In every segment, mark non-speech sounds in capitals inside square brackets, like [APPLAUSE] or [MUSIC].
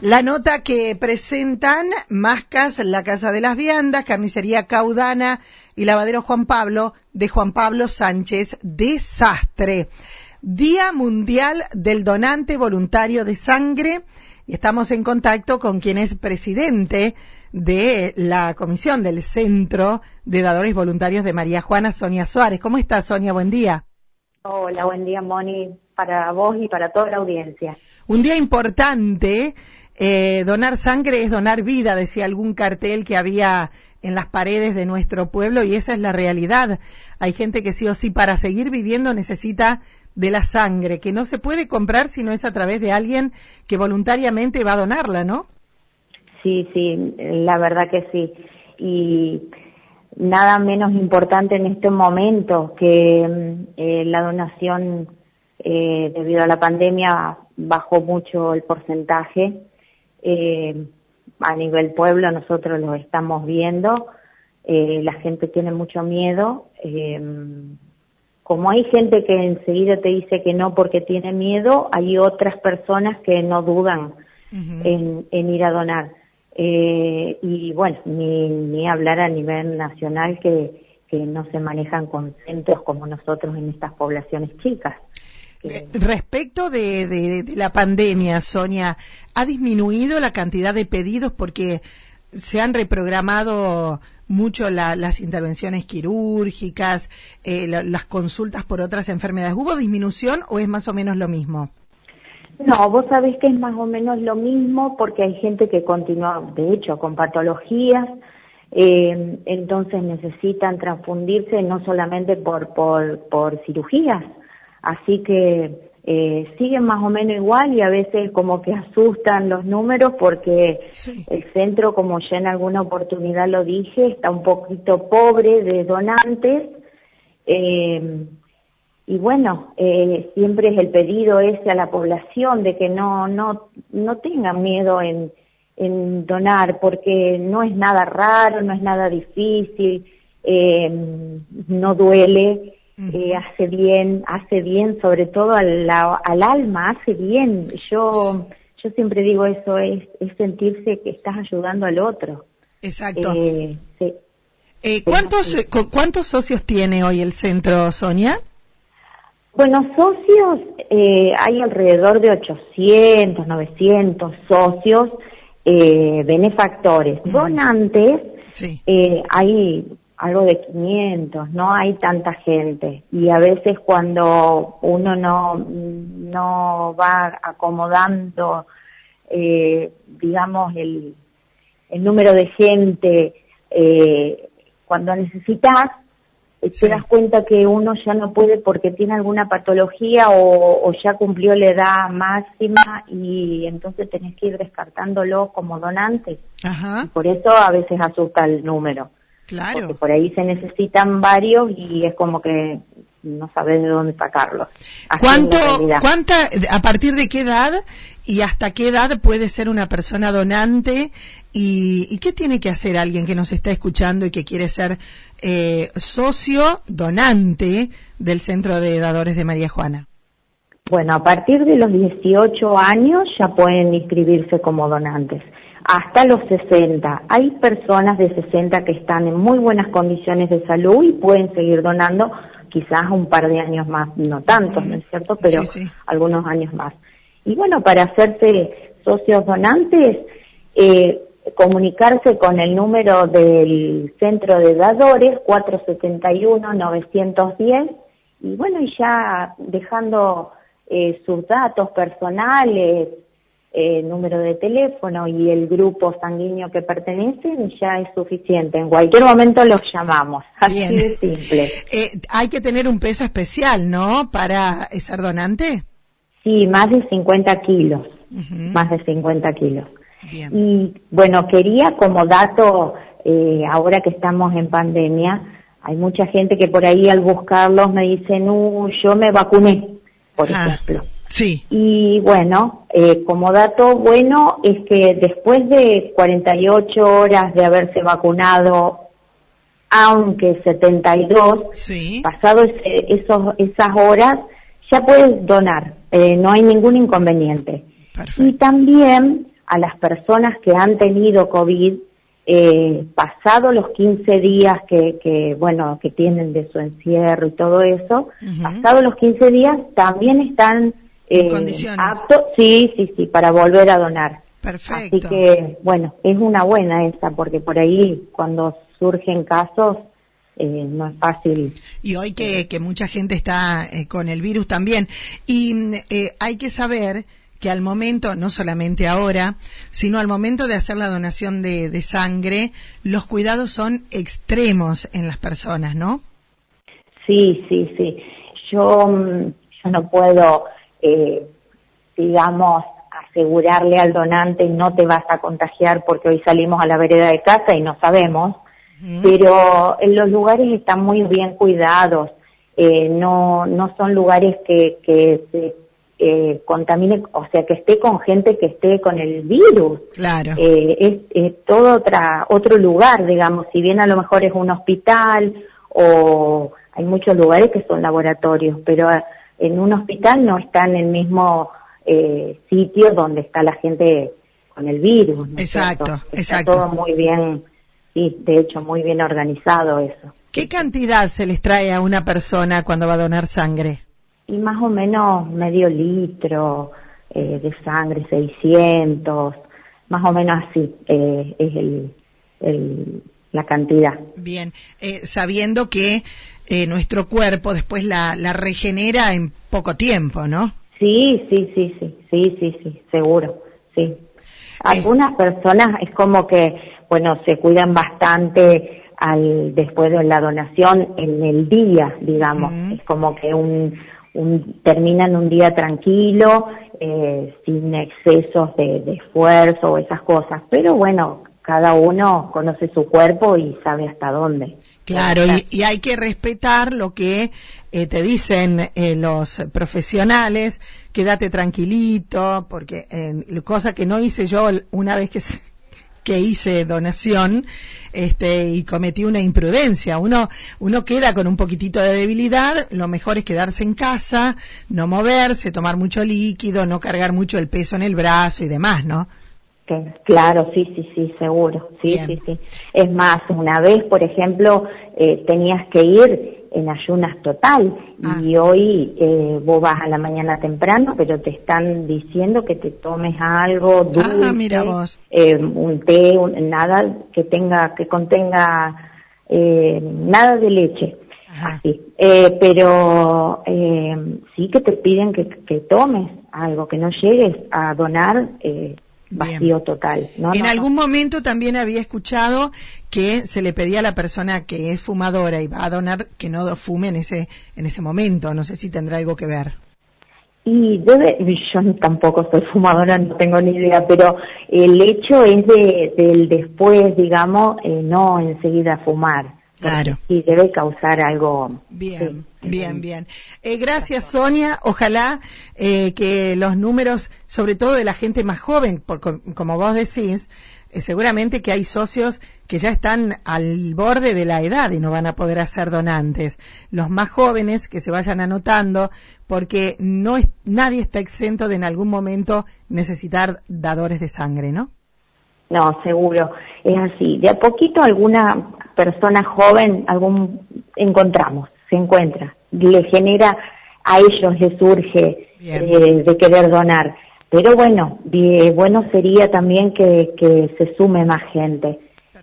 La nota que presentan Mascas, la Casa de las Viandas, Carnicería Caudana y Lavadero Juan Pablo de Juan Pablo Sánchez Desastre. Día Mundial del Donante Voluntario de Sangre y estamos en contacto con quien es presidente de la comisión del Centro de Dadores Voluntarios de María Juana, Sonia Suárez. ¿Cómo estás, Sonia? Buen día. Hola, buen día, Moni, para vos y para toda la audiencia. Un día importante, eh, donar sangre es donar vida, decía algún cartel que había en las paredes de nuestro pueblo y esa es la realidad. Hay gente que sí o sí para seguir viviendo necesita de la sangre, que no se puede comprar si no es a través de alguien que voluntariamente va a donarla, ¿no? Sí, sí, la verdad que sí. Y nada menos importante en este momento que eh, la donación eh, debido a la pandemia bajó mucho el porcentaje. Eh, a nivel pueblo nosotros lo estamos viendo. la gente tiene mucho miedo. como hay gente que enseguida te dice que no porque tiene miedo, hay otras personas que no dudan en ir a donar. Eh, y bueno, ni, ni hablar a nivel nacional que, que no se manejan con centros como nosotros en estas poblaciones chicas. Eh, respecto de, de, la pandemia, Sonia, ¿ha disminuido la cantidad de pedidos porque se han reprogramado mucho las intervenciones quirúrgicas, eh, las consultas por otras enfermedades? ¿Hubo disminución o es más o menos lo mismo? No, vos sabés que es más o menos lo mismo porque hay gente que continúa, de hecho, con patologías, eh, entonces necesitan transfundirse no solamente por, por, por cirugías, así que eh, siguen más o menos igual y a veces como que asustan los números porque el centro, como ya en alguna oportunidad lo dije, está un poquito pobre de donantes. Eh, y bueno, eh, siempre es el pedido ese a la población de que no, no, no tengan miedo en, en donar, porque no es nada raro, no es nada difícil, no duele, eh, hace bien, hace bien sobre todo al, al alma, hace bien. Yo, yo siempre digo eso, es, es sentirse que estás ayudando al otro. Exacto. Eh, sí. Eh, ¿cuántos, ¿Cuántos socios tiene hoy el centro, Sonia? Bueno, socios, eh, hay alrededor de 800, 900 socios, eh, benefactores. Donantes, eh, hay algo de 500, no hay tanta gente. Y a veces cuando uno no, no va acomodando, eh, digamos, el, el número de gente, eh, cuando necesitas, eh, te das cuenta que uno ya no puede porque tiene alguna patología o, ya cumplió la edad máxima y entonces tenés que ir descartándolo como donante. Por eso a veces asusta el número. Claro. Porque por ahí se necesitan varios y es como que no sabes de dónde sacarlos. ¿Cuánto, cuánta, a partir de qué edad y hasta qué edad puede ser una persona donante y, qué tiene que hacer alguien que nos está escuchando y que quiere ser eh, socio donante del Centro de Dadores de María Juana? Bueno, a partir de los 18 años ya pueden inscribirse como donantes hasta los 60. Hay personas de 60 que están en muy buenas condiciones de salud y pueden seguir donando quizás un par de años más, no tantos, ¿no es cierto? Pero algunos años más. Y bueno, para hacerse socios donantes, eh, comunicarse con el número del centro de dadores 471-910 y bueno, y ya dejando eh, sus datos personales, eh, número de teléfono y el grupo sanguíneo que pertenecen ya es suficiente. En cualquier momento los llamamos. Así de simple. [LAUGHS] Eh, hay que tener un peso especial, ¿no? Para ser donante. Sí, más de 50 kilos. Más de 50 kilos. Y bueno, quería como dato, eh, ahora que estamos en pandemia, hay mucha gente que por ahí al buscarlos me dicen, no, yo me vacuné, por ejemplo. Sí. Y bueno, eh, como dato bueno es que después de 48 horas de haberse vacunado, aunque 72, sí. pasado esos, esas horas, ya puedes donar, eh, no hay ningún inconveniente. Y también a las personas que han tenido COVID, eh, pasado los 15 días que, que, bueno, que tienen de su encierro y todo eso, pasado los 15 días también están eh, aptos, sí, sí, sí, para volver a donar. Perfecto. Así que, bueno, es una buena esa, porque por ahí cuando surgen casos, eh, no es fácil. Y hoy que, que mucha gente está eh, con el virus también. Y eh, hay que saber que al momento, no solamente ahora, sino al momento de hacer la donación de, de sangre, los cuidados son extremos en las personas, ¿no? Sí, sí, sí. Yo, mm, yo no puedo, eh, digamos, asegurarle al donante no te vas a contagiar porque hoy salimos a la vereda de casa y no sabemos pero en los lugares están muy bien cuidados, eh, no, no son lugares que, que se eh, contamine, o sea, que esté con gente que esté con el virus. Claro. Eh, es, todo otra, otro lugar, digamos, si bien a lo mejor es un hospital o hay muchos lugares que son laboratorios, pero en un hospital no está en el mismo eh, sitio donde está la gente con el virus. exacto, está exacto. Todo muy bien sí, de hecho, muy bien organizado eso. ¿Qué cantidad se les trae a una persona cuando va a donar sangre? Y más o menos medio litro eh, de sangre, 600, más o menos así eh, es el, el, la cantidad. Bien, eh, sabiendo que eh, nuestro cuerpo después la, la regenera en poco tiempo, ¿no? Sí, sí, sí, sí, sí, sí, sí, seguro, sí. Algunas personas es como que bueno, se cuidan bastante al después de la donación en el día, digamos. Es como que un, un, terminan un día tranquilo, eh, sin excesos de, de esfuerzo o esas cosas. Pero bueno, cada uno conoce su cuerpo y sabe hasta dónde. Claro, y, y hay que respetar lo que eh, te dicen eh, los profesionales, quédate tranquilito, porque eh, cosa que no hice yo una vez que que hice donación este, y cometí una imprudencia. Uno, uno queda con un poquitito de debilidad, lo mejor es quedarse en casa, no moverse, tomar mucho líquido, no cargar mucho el peso en el brazo y demás, ¿no? Claro, sí, sí, sí, seguro, sí, sí, sí. Es más, una vez, por ejemplo, eh, tenías que ir en ayunas total y ah. hoy eh, vos vas a la mañana temprano, pero te están diciendo que te tomes algo ah, dulce, ah, mira vos. Eh, un té, nada que tenga, que contenga eh, nada de leche. Así. Eh, pero eh, sí que te piden que, que tomes algo, que no llegues a donar eh, vacío total. en algún momento también había escuchado que se le pedía a la persona que es fumadora y va a donar que no fume en ese, en ese momento. No sé si tendrá algo que ver. Y debe, yo tampoco soy fumadora, no tengo ni idea, pero el hecho es de, del después, digamos, eh, no enseguida fumar. Claro. Y debe causar algo. Bien, bien, bien. Eh, gracias, Sonia. Ojalá eh, que los números, sobre todo de la gente más joven, por, como vos decís, eh, seguramente que hay socios que ya están al borde de la edad y no van a poder hacer donantes. Los más jóvenes que se vayan anotando, porque no es, nadie está exento de en algún momento necesitar dadores de sangre, ¿no? No, seguro. Es así. De a poquito alguna persona joven algún encontramos, se encuentra, le genera a ellos le surge eh, de querer donar. Pero bueno, bueno sería también que, que se sume más gente.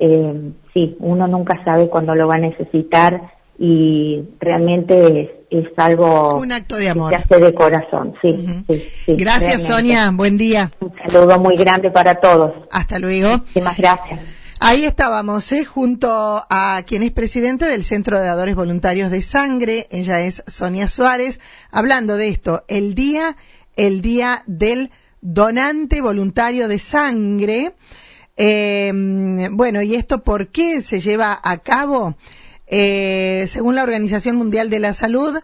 Eh, sí, uno nunca sabe cuándo lo va a necesitar y realmente es, es algo un acto de amor. que se hace de corazón sí, sí, sí gracias Sonia. Buen día. Un saludo muy grande para todos. Hasta luego. Muchísimas gracias Ahí estábamos, ¿eh? junto a quien es presidente del Centro de Dadores Voluntarios de Sangre, ella es Sonia Suárez, hablando de esto, el día, el día del donante voluntario de sangre. Eh, bueno, ¿y esto por qué se lleva a cabo? Eh, según la Organización Mundial de la Salud,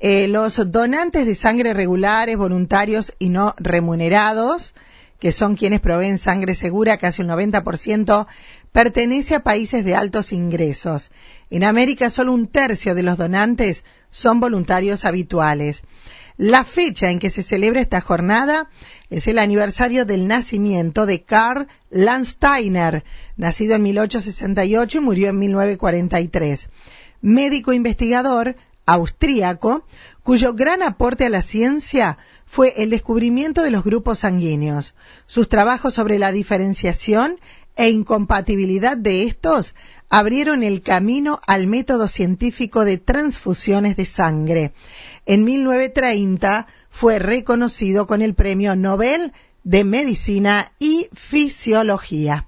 eh, los donantes de sangre regulares, voluntarios y no remunerados, que son quienes proveen sangre segura, casi un 90%, pertenece a países de altos ingresos. En América solo un tercio de los donantes son voluntarios habituales. La fecha en que se celebra esta jornada es el aniversario del nacimiento de Karl Landsteiner, nacido en 1868 y murió en 1943. Médico investigador austríaco, cuyo gran aporte a la ciencia fue el descubrimiento de los grupos sanguíneos. Sus trabajos sobre la diferenciación e incompatibilidad de estos abrieron el camino al método científico de transfusiones de sangre. En 1930 fue reconocido con el Premio Nobel de Medicina y Fisiología.